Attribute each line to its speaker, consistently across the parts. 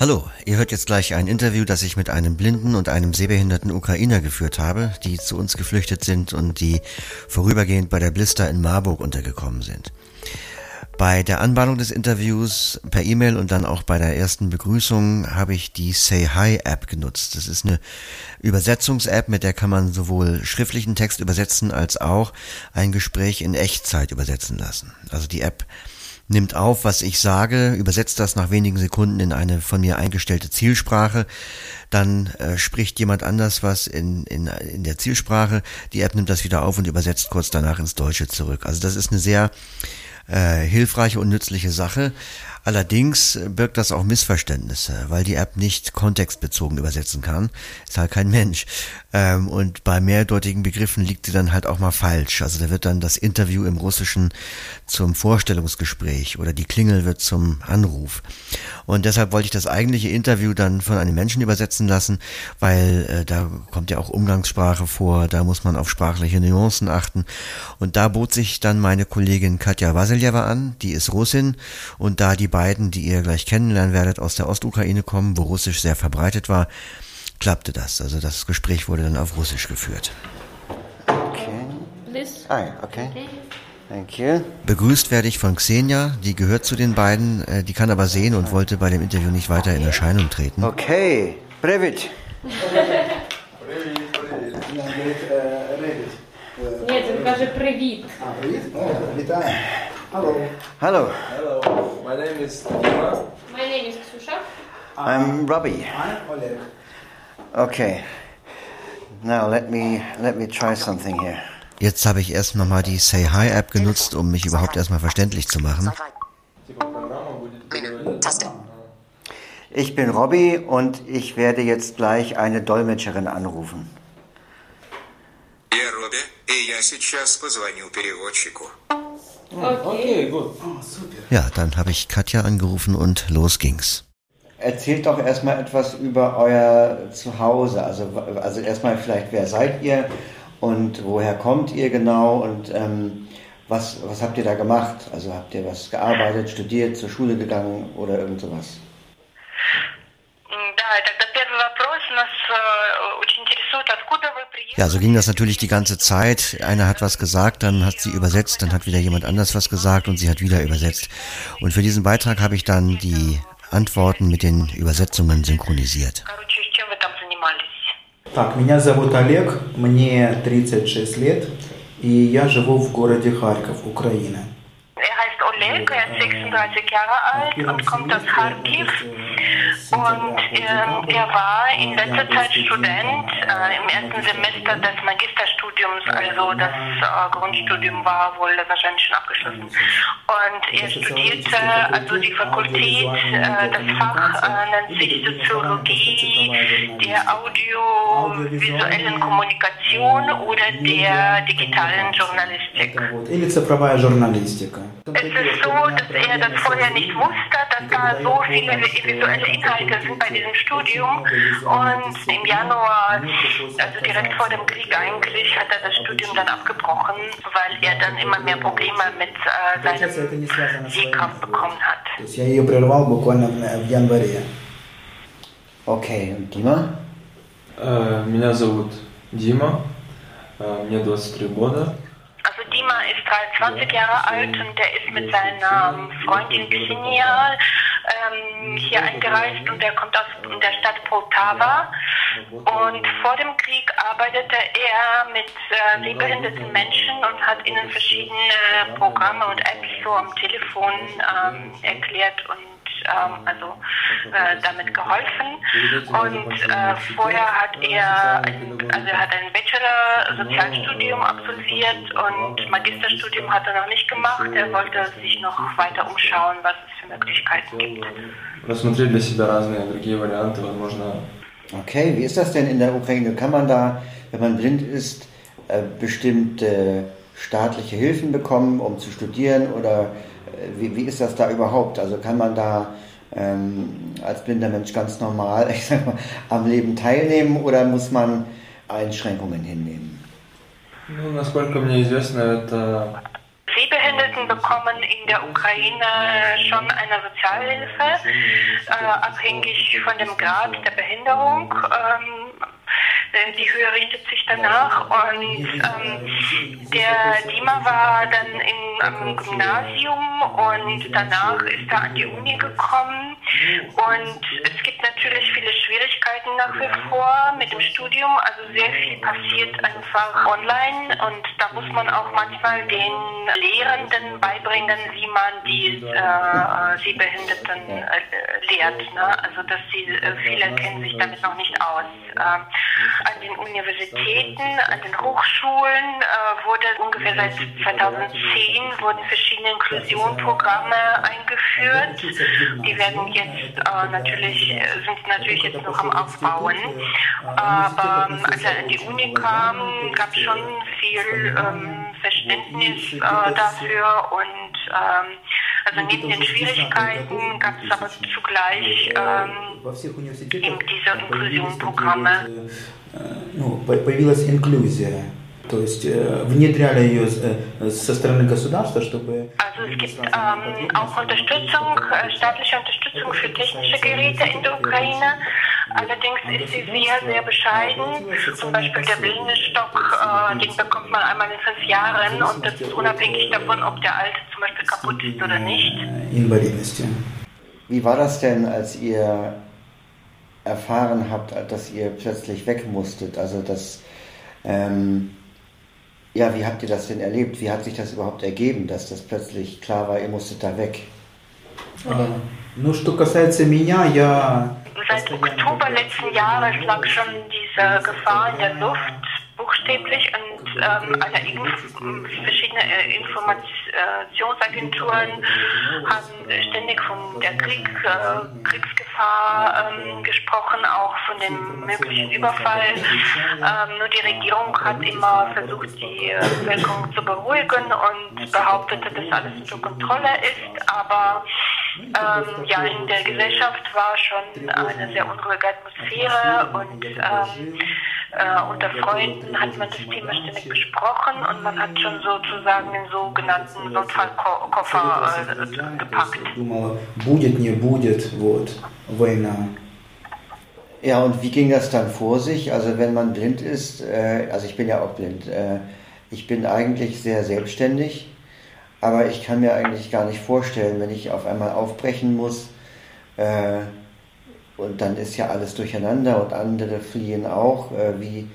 Speaker 1: Hallo, ihr hört jetzt gleich ein Interview, das ich mit einem blinden und einem sehbehinderten Ukrainer geführt habe, die zu uns geflüchtet sind und die vorübergehend bei der Blister in Marburg untergekommen sind. Bei der Anbahnung des Interviews per E-Mail und dann auch bei der ersten Begrüßung habe ich die Say Hi App genutzt. Das ist eine Übersetzungs-App, mit der kann man sowohl schriftlichen Text übersetzen als auch ein Gespräch in Echtzeit übersetzen lassen. Also die App nimmt auf, was ich sage, übersetzt das nach wenigen Sekunden in eine von mir eingestellte Zielsprache, dann äh, spricht jemand anders was in, in, in der Zielsprache, die App nimmt das wieder auf und übersetzt kurz danach ins Deutsche zurück. Also das ist eine sehr äh, hilfreiche und nützliche Sache. Allerdings birgt das auch Missverständnisse, weil die App nicht kontextbezogen übersetzen kann. Ist halt kein Mensch. Ähm, und bei mehrdeutigen Begriffen liegt sie dann halt auch mal falsch. Also da wird dann das Interview im Russischen zum Vorstellungsgespräch oder die Klingel wird zum Anruf. Und deshalb wollte ich das eigentliche Interview dann von einem Menschen übersetzen lassen, weil äh, da kommt ja auch Umgangssprache vor, da muss man auf sprachliche Nuancen achten. Und da bot sich dann meine Kollegin Katja Vasiljewa an, die ist Russin und da die beiden, die ihr gleich kennenlernen werdet, aus der Ostukraine kommen, wo Russisch sehr verbreitet war, klappte das. Also das Gespräch wurde dann auf Russisch geführt.
Speaker 2: Okay.
Speaker 3: This.
Speaker 2: Hi, okay. Thank you.
Speaker 1: Begrüßt werde ich von Xenia, die gehört zu den beiden, äh, die kann aber sehen und wollte bei dem Interview nicht weiter in Erscheinung treten.
Speaker 2: Okay. Привет.
Speaker 3: Ні, він каже привіт.
Speaker 2: Hello.
Speaker 4: Hello, my name is Dima.
Speaker 3: My name is Ксюша.
Speaker 2: I'm Robbie. Okay. Now let me let me try something here.
Speaker 1: Jetzt habe ich erst nochmal die Say Hi App genutzt, um mich überhaupt erstmal verständlich zu machen.
Speaker 2: Ich bin Robbie und ich werde jetzt gleich eine Dolmetscherin anrufen.
Speaker 5: Я Робби, и я сейчас позвоню переводчику.
Speaker 3: Окей.
Speaker 4: good.
Speaker 1: Ja, dann habe ich Katja angerufen und los ging's.
Speaker 2: Erzählt doch erstmal etwas über euer Zuhause. Also, also erstmal vielleicht, wer seid ihr und woher kommt ihr genau und ähm, was, was habt ihr da gemacht? Also habt ihr was gearbeitet, studiert, zur Schule gegangen oder irgend sowas?
Speaker 6: Да, тогда первый вопрос нас э, очень интересует, откуда вы приехали?
Speaker 1: Ja, so ging das natürlich die ganze Zeit. Einer hat was gesagt, dann hat sie übersetzt, dann hat wieder jemand anders was gesagt und sie hat wieder übersetzt. Und für diesen Beitrag habe ich dann die Antworten mit den Übersetzungen synchronisiert.
Speaker 6: Короче, чем вы там занимались?
Speaker 7: Так, меня зовут Олег, мне 36 лет, и я живу в городе Харьков, Украина.
Speaker 6: Er heißt Oleg, er ist 36 Jahre alt und kommt aus Kharkiv. Und ähm, er war in letzter Zeit Student äh, im ersten Semester des Magisterstudiums, also das äh, Grundstudium war wohl wahrscheinlich schon abgeschlossen. Und er studierte also die Fakultät, äh, das Fach äh, nennt sich Soziologie der audiovisuellen Kommunikation oder der digitalen Journalistik. Es ist so, dass er das vorher nicht wusste dass da so viele visuelle Inhalte sind bei diesem Studium. Und im Januar, also direkt vor dem Krieg eigentlich, hat er das Studium dann abgebrochen, weil er dann immer mehr Probleme mit äh,
Speaker 7: Получается, это не связано
Speaker 6: seinem
Speaker 7: с
Speaker 6: Sehkraft
Speaker 7: войной.
Speaker 6: bekommen hat.
Speaker 7: То есть я ее прервал буквально в, в январе.
Speaker 2: Okay, und Dima?
Speaker 4: Э, Меня зовут Дима, э, мне 23 года.
Speaker 6: Dima ist 23 Jahre alt und er ist mit seiner Freundin Ksenia ähm, hier eingereist und er kommt aus der Stadt Poltava. Und vor dem Krieg arbeitete er mit äh, sehbehinderten Menschen und hat ihnen verschiedene Programme und Apps so am Telefon ähm, erklärt und ähm, also äh, damit geholfen. Und äh, vorher hat er, ein, also er hat ein Bachelor Sozialstudium absolviert und Magisterstudium hat er noch nicht gemacht. Er wollte sich noch weiter umschauen, was es für Möglichkeiten gibt.
Speaker 4: Рассмотреть для себя разные другие варианты, возможно,
Speaker 2: Okay, wie ist das denn in der Ukraine? Kann man da, wenn man blind ist, äh, bestimmte staatliche Hilfen bekommen, um zu studieren? Oder äh, wie, wie ist das da überhaupt? Also kann man da ähm, als blinder Mensch ganz normal ich sag mal, am Leben teilnehmen oder muss man Einschränkungen hinnehmen?
Speaker 4: ну, насколько мне известно, это
Speaker 6: Sehbehinderten bekommen in der Ukraine schon eine Sozialhilfe, äh, abhängig von dem Grad der Behinderung. Ähm, die Höhe richtet sich danach. Und ähm, der Dima war dann in, am Gymnasium und danach ist er an die Uni gekommen. Und es gibt natürlich viele Schwierigkeiten nach wie vor mit dem Studium. Also sehr viel passiert einfach online und da muss man auch manchmal den Lehrenden beibringen, wie man die äh, Sehbehinderten äh, lehrt. Ne? Also dass sie, äh, viele kennen sich damit noch nicht aus. Äh, an den Universitäten, an den Hochschulen äh, wurde ungefähr seit 2010 wurden verschiedene Inklusionprogramme eingeführt. Die werden jetzt äh, natürlich, sind natürlich jetzt noch am Aufbauen. Aber ähm, als er an die Uni kam, gab es schon viel ähm, Verständnis äh, dafür und ähm, also neben den Schwierigkeiten gab es aber zugleich ähm, eben diese Inklusionprogramme.
Speaker 7: ну, появилась инклюзия. То есть э, внедряли ее э, со стороны государства, чтобы...
Speaker 6: Also es gibt ähm, auch Unterstützung, äh, staatliche Unterstützung für technische Geräte in der Ukraine. Allerdings ist sie sehr, sehr bescheiden. Zum Beispiel der Blindenstock, äh, den bekommt man einmal in fünf Jahren und das ist unabhängig davon, ob der alte zum Beispiel kaputt ist oder nicht.
Speaker 7: Invalidности.
Speaker 2: Wie war das denn, als ihr erfahren habt, dass ihr plötzlich weg musstet? Also das, ähm, ja, wie habt ihr das denn erlebt? Wie hat sich das überhaupt ergeben, dass das plötzlich klar war, ihr musstet da weg?
Speaker 7: Ну, что касается меня, я...
Speaker 6: Seit Oktober letzten Jahres lag schon diese Gefahr in der Luft, buchstäblich, und ähm, alle Inf verschiedene äh, Informationsagenturen haben ständig von der Krieg, äh, Kriegsgefahr ähm, gesprochen, auch von dem möglichen Überfall. Ähm, nur die Regierung hat immer versucht, die äh, Bevölkerung zu beruhigen und behauptete, dass alles unter Kontrolle ist, aber ähm, ja, in der Gesellschaft war schon eine sehr unruhige Atmosphäre und ähm, äh, unter Freunden hat man das Thema ständig besprochen und man hat schon sozusagen den sogenannten Notfallkoffer äh, gepackt.
Speaker 7: Будет, не будет, вот, война.
Speaker 2: Ja, und wie ging das dann vor sich? Also wenn man blind ist, äh, also ich bin ja auch blind, äh, ich bin eigentlich sehr selbstständig, aber ich kann mir eigentlich gar nicht vorstellen, wenn ich auf einmal aufbrechen muss äh, und dann ist ja alles durcheinander und andere fliehen auch. Äh, wie,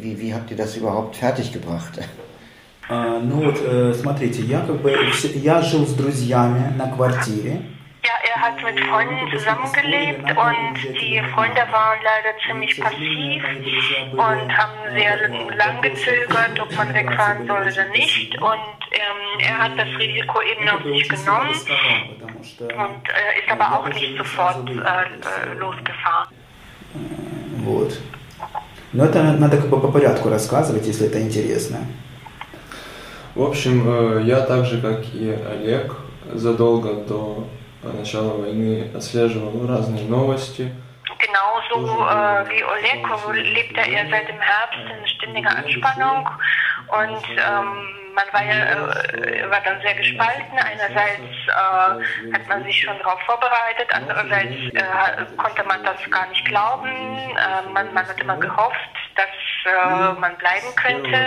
Speaker 2: wie, wie habt ihr das überhaupt fertiggebracht?
Speaker 7: Ну вот, смотрите, я как бы, я жил с друзьями на квартире.
Speaker 6: Er hat mit Freunden zusammengelebt und die Freunde waren leider ziemlich passiv und haben sehr lang gezögert, ob man wegfahren soll oder nicht. Und ähm, er hat das Risiko eben auf sich genommen und äh, ist aber auch nicht sofort äh, losgefahren.
Speaker 7: Вот. Но это надо как бы по порядку рассказывать, если это интересно.
Speaker 4: В общем, я так же, как и Олег, задолго до начала войны отслеживал разные новости.
Speaker 6: Genauso äh, wie Oleg lebte er seit dem Herbst in ständiger Anspannung und ähm, man war ja äh, war dann sehr gespalten. Einerseits äh, hat man sich schon darauf vorbereitet, andererseits äh, konnte man das gar nicht glauben. man, man hat immer gehofft, dass man bleiben könnte.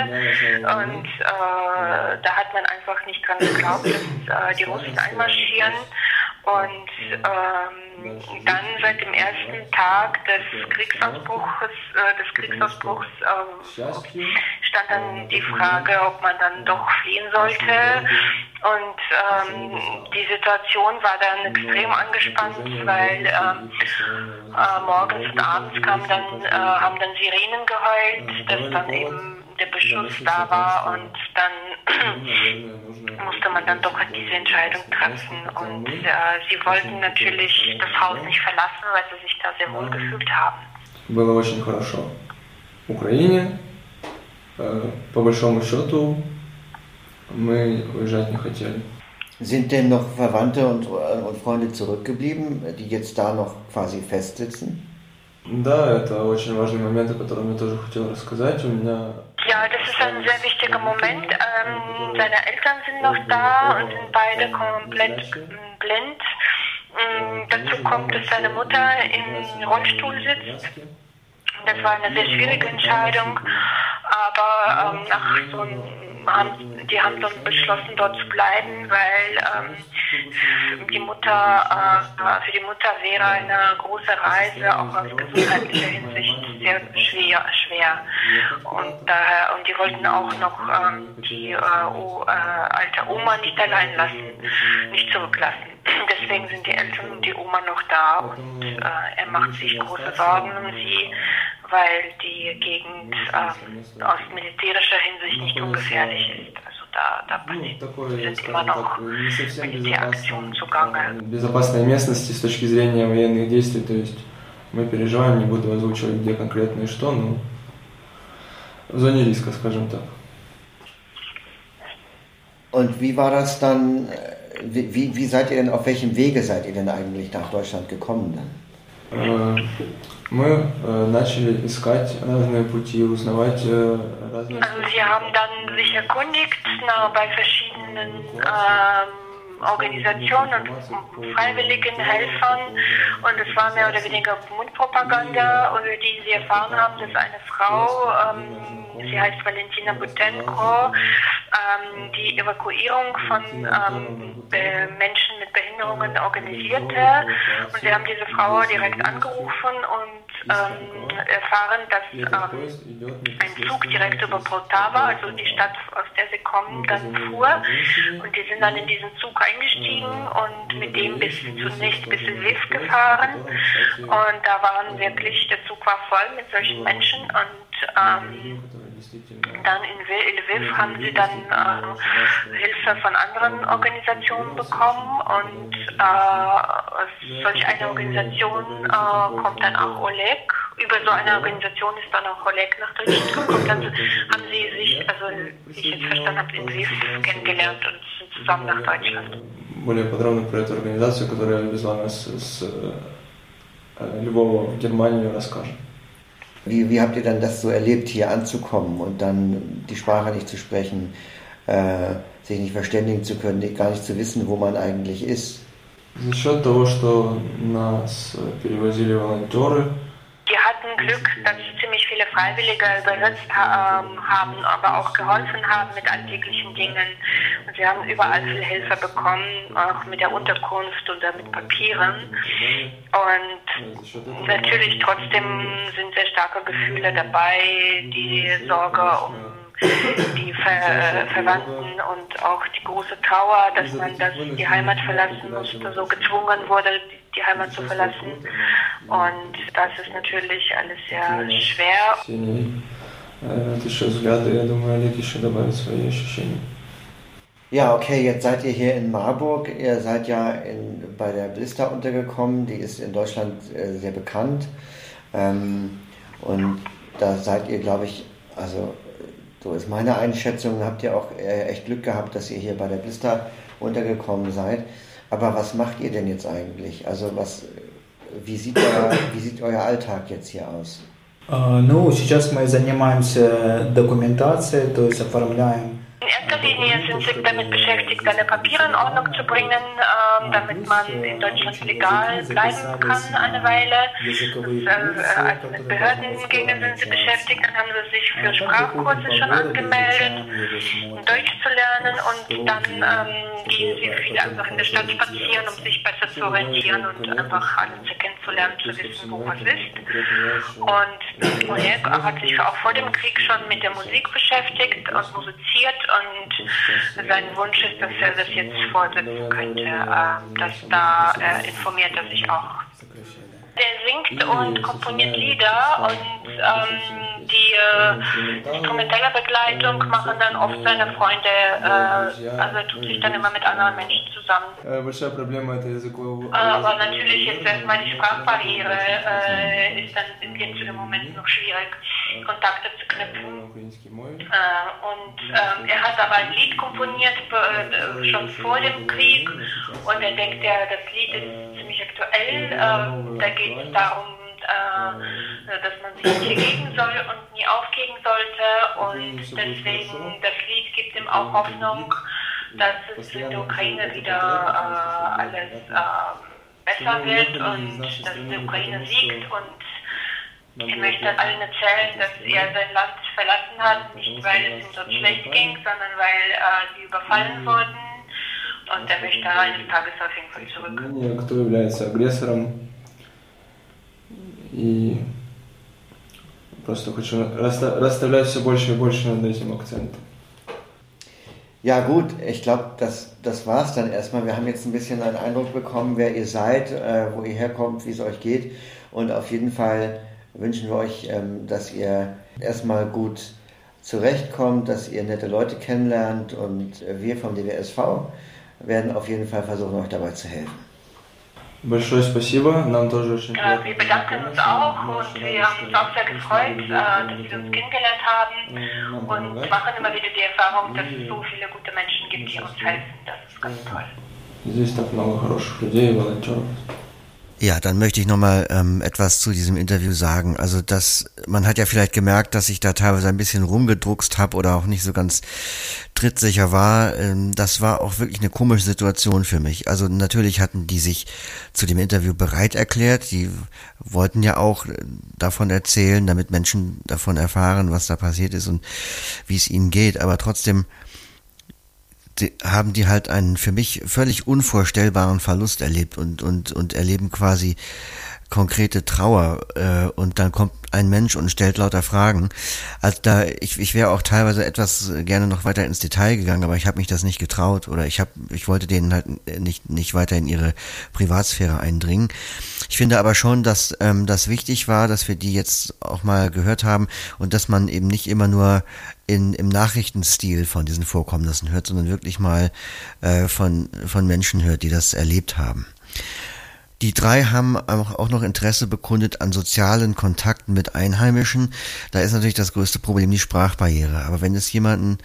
Speaker 6: Und da hat man einfach nicht dran geglaubt, dass die Russen einmarschieren. Und ähm, dann seit dem ersten Tag des Kriegsausbruchs, äh, des Kriegsausbruchs äh, stand dann die Frage, ob man dann doch fliehen sollte. Und ähm, die Situation war dann extrem angespannt, weil ähm, äh, morgens und abends kam dann, äh, haben dann Sirenen geheult, dass dann eben der Beschuss da war und dann musste man dann doch diese Entscheidung treffen. Und äh, sie wollten natürlich das Haus nicht verlassen, weil sie sich da sehr wohl gefühlt haben.
Speaker 4: Было очень хорошо. В Украине, э, по большому счету, мы уезжать не хотели.
Speaker 2: Sind denn noch Verwandte und, und Freunde zurückgeblieben, die jetzt da noch quasi festsitzen?
Speaker 4: Да, это очень важный момент, о котором я тоже хотел рассказать. У меня
Speaker 6: Ja, das ist ein sehr wichtiger Moment. Ähm, und seine Eltern sind noch da und sind beide komplett blind. Mm, dazu kommt, dass seine Mutter im Rollstuhl sitzt. Das war eine sehr schwierige Entscheidung, aber ähm, nach so einem haben, die haben dann beschlossen, dort zu bleiben, weil ähm, die Mutter, äh, für die Mutter wäre eine große Reise auch aus gesundheitlicher Hinsicht sehr schwer. schwer. Und daher, und die wollten auch noch ähm, die äh, o, äh, alte Oma nicht allein lassen, nicht zurücklassen. Deswegen sind die Eltern und die Oma noch da und äh, er macht sich große Sorgen um sie, weil die Gegend äh, aus militärischer Hinsicht nicht ungefährlich ist. Also da, da sind immer noch Militäraktionen zugange.
Speaker 4: Безопасной местности с точки зрения военных действий, то есть мы переживаем, не буду озвучивать где конкретно и что, но в зоне риска, скажем так.
Speaker 2: Und wie war das dann, wie, wie seid ihr denn, auf welchem Wege seid ihr denn eigentlich nach Deutschland gekommen dann?
Speaker 4: Мы начали искать разные пути, узнавать разные...
Speaker 6: Also wir haben dann sich erkundigt na, bei verschiedenen ähm, Organisationen und freiwilligen Helfern und es war mehr oder weniger Mundpropaganda, über die sie erfahren haben, dass eine Frau, ähm, sie heißt Valentina Butenko, ähm, die Evakuierung von ähm, Menschen mit Behinderungen organisierte. Und sie haben diese Frau direkt angerufen und ähm, erfahren, dass ähm, ein Zug direkt über Poltava, also die Stadt, aus der sie kommen, dann fuhr. Und die sind dann in diesen Zug eingestiegen und mit dem bis zunächst bis Lviv gefahren. Und da waren wirklich, der Zug war voll mit solchen Menschen und ähm, dann in Lviv haben sie dann äh, Hilfe von anderen Organisationen bekommen und äh, solch eine Organisation äh, kommt dann auch Oleg. Über so eine Organisation ist dann auch Oleg nach Deutschland gekommen. Dann haben sie sich, also wie ich jetzt verstanden habe, in Lviv kennengelernt und sind zusammen nach Deutschland.
Speaker 4: Более подробно про эту организацию, которая везла нас с Львова в Германию, расскажем.
Speaker 2: Wie, wie habt ihr dann das so erlebt, hier anzukommen und dann die Sprache nicht zu sprechen, äh, sich nicht verständigen zu können, gar nicht zu wissen, wo man eigentlich ist?
Speaker 4: За счет того, что нас перевозили волонтеры,
Speaker 6: wir hatten Glück, dass ziemlich viele Freiwillige übersetzt ähm, haben, aber auch geholfen haben mit alltäglichen Dingen. Und wir haben überall viel Hilfe bekommen, auch mit der Unterkunft oder mit Papieren. Und natürlich trotzdem sind sehr starke Gefühle dabei, die Sorge um die Ver Verwandten und auch die große Trauer, dass man das, die Heimat verlassen musste, so gezwungen wurde, die Heimat zu verlassen. Und das ist natürlich alles sehr schwer.
Speaker 2: Ja, okay, jetzt seid ihr hier in Marburg. Ihr seid ja in, bei der Blister untergekommen. Die ist in Deutschland äh, sehr bekannt. Ähm, und da seid ihr, glaube ich, also so ist meine Einschätzung, habt ihr auch äh, echt Glück gehabt, dass ihr hier bei der Blister untergekommen seid. Aber was macht ihr denn jetzt eigentlich? Also was, wie sieht, euer, wie sieht euer Alltag jetzt hier aus?
Speaker 7: Ну, сейчас мы занимаемся документацией, то есть оформляем
Speaker 6: in erster Linie sind sie damit beschäftigt, seine Papiere in Ordnung zu bringen, ähm, damit man in Deutschland legal bleiben kann eine Weile. Und, äh, also mit Behördengängen sind sie beschäftigt, dann haben sie sich für Sprachkurse schon angemeldet, um Deutsch zu lernen und dann ähm, gehen sie viel einfach in der Stadt spazieren, um sich besser zu orientieren und einfach alles kennenzulernen, zu wissen, wo was ist. Und Oleg hat sich auch vor dem Krieg schon mit der Musik beschäftigt und musiziert und sein Wunsch ist, dass er das jetzt fortsetzen könnte, dass da informiert er sich auch. Der singt und komponiert Lieder und ähm, die äh, instrumentelle Begleitung machen dann oft seine Freunde, äh, also er tut sich dann immer mit anderen Menschen zusammen. Aber natürlich ist erstmal die Sprachbarriere, äh, ist dann jetzt im Moment noch schwierig, Kontakte zu knüpfen. und ähm, er hat aber ein Lied komponiert, schon vor dem Krieg und er denkt, ja, das Lied ist ziemlich aktuell. da geht es darum, äh, dass man sich nicht gegen soll und nie aufgeben sollte. Und deswegen, das Lied gibt ihm auch Hoffnung, dass es in der Ukraine wieder äh, alles äh, besser wird und dass die Ukraine siegt. Und ich möchte allen erzählen, dass er sein Land verlassen hat, nicht weil es ihm dort schlecht ging, sondern weil äh, sie überfallen wurden Und er möchte eines Tages auf jeden Fall zurück.
Speaker 4: Кто является агрессором? И просто хочу расставлять все больше и больше над этим акцентом.
Speaker 2: Ja gut, ich glaube, das, das war es dann erstmal. Wir haben jetzt ein bisschen einen Eindruck bekommen, wer ihr seid, äh, wo ihr herkommt, wie es euch geht. Und auf jeden Fall wünschen wir euch, ähm, dass ihr erstmal gut zurechtkommt, dass ihr nette Leute kennenlernt. Und äh, wir vom DWSV werden auf jeden Fall versuchen, euch dabei zu helfen.
Speaker 4: Большое спасибо, нам тоже очень
Speaker 6: Äh, wir bedanken uns auch und wir haben uns auch sehr gefreut, äh, dass wir uns kennengelernt haben und machen immer wieder die Erfahrung, dass es so viele gute Menschen gibt, die uns helfen. Das ist ganz toll.
Speaker 4: Здесь так много хороших людей и волонтеров.
Speaker 1: Ja, dann möchte ich nochmal ähm, etwas zu diesem Interview sagen. Also das, man hat ja vielleicht gemerkt, dass ich da teilweise ein bisschen rumgedruckst habe oder auch nicht so ganz trittsicher war. Ähm, das war auch wirklich eine komische Situation für mich. Also natürlich hatten die sich zu dem Interview bereit erklärt. Die wollten ja auch äh, davon erzählen, damit Menschen davon erfahren, was da passiert ist und wie es ihnen geht. Aber trotzdem die, haben die halt einen für mich völlig unvorstellbaren Verlust erlebt und, und, und erleben quasi konkrete Trauer äh, und dann kommt ein Mensch und stellt lauter Fragen. Also da ich, ich wäre auch teilweise etwas gerne noch weiter ins Detail gegangen, aber ich habe mich das nicht getraut oder ich habe ich wollte denen halt nicht nicht weiter in ihre Privatsphäre eindringen. Ich finde aber schon, dass ähm, das wichtig war, dass wir die jetzt auch mal gehört haben und dass man eben nicht immer nur in, im Nachrichtenstil von diesen Vorkommnissen hört, sondern wirklich mal äh, von, von Menschen hört, die das erlebt haben. Die drei haben auch noch Interesse bekundet an sozialen Kontakten mit Einheimischen. Da ist natürlich das größte Problem die Sprachbarriere. Aber wenn es jemanden,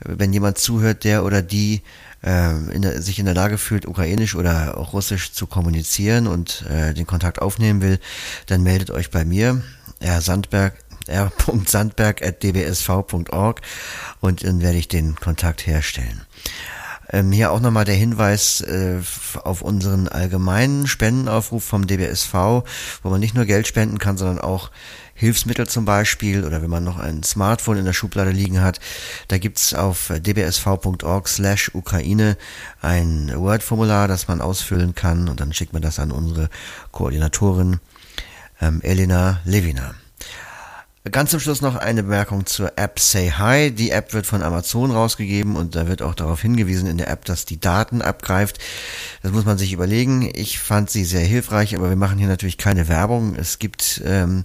Speaker 1: wenn jemand zuhört, der oder die äh, in der, sich in der Lage fühlt, ukrainisch oder auch russisch zu kommunizieren und äh, den Kontakt aufnehmen will, dann meldet euch bei mir, Herr Sandberg, r.sandberg.dbsv.org und dann werde ich den Kontakt herstellen. Ähm, hier auch nochmal der Hinweis äh, auf unseren allgemeinen Spendenaufruf vom DBSV, wo man nicht nur Geld spenden kann, sondern auch Hilfsmittel zum Beispiel oder wenn man noch ein Smartphone in der Schublade liegen hat, da gibt's auf dbsv.org slash Ukraine ein Word-Formular, das man ausfüllen kann und dann schickt man das an unsere Koordinatorin ähm, Elena Levina. Ganz zum Schluss noch eine Bemerkung zur App Say Hi. Die App wird von Amazon rausgegeben und da wird auch darauf hingewiesen in der App, dass die Daten abgreift. Das muss man sich überlegen. Ich fand sie sehr hilfreich, aber wir machen hier natürlich keine Werbung. Es gibt ähm,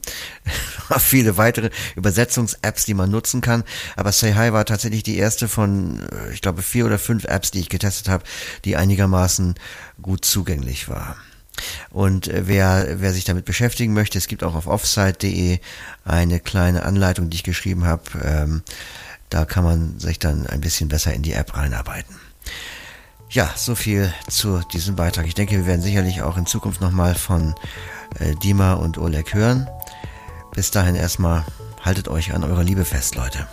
Speaker 1: viele weitere Übersetzungs-Apps, die man nutzen kann. Aber Say Hi war tatsächlich die erste von, äh, ich glaube, vier oder fünf Apps, die ich getestet habe, die einigermaßen gut zugänglich war. Und äh, wer, wer sich damit beschäftigen möchte, es gibt auch auf offsite.de eine kleine Anleitung, die ich geschrieben habe. Ähm, da kann man sich dann ein bisschen besser in die App reinarbeiten. Ja, so viel zu diesem Beitrag. Ich denke, wir werden sicherlich auch in Zukunft nochmal von äh, Dima und Oleg hören. Bis dahin erstmal haltet euch an eurer Liebe fest, Leute.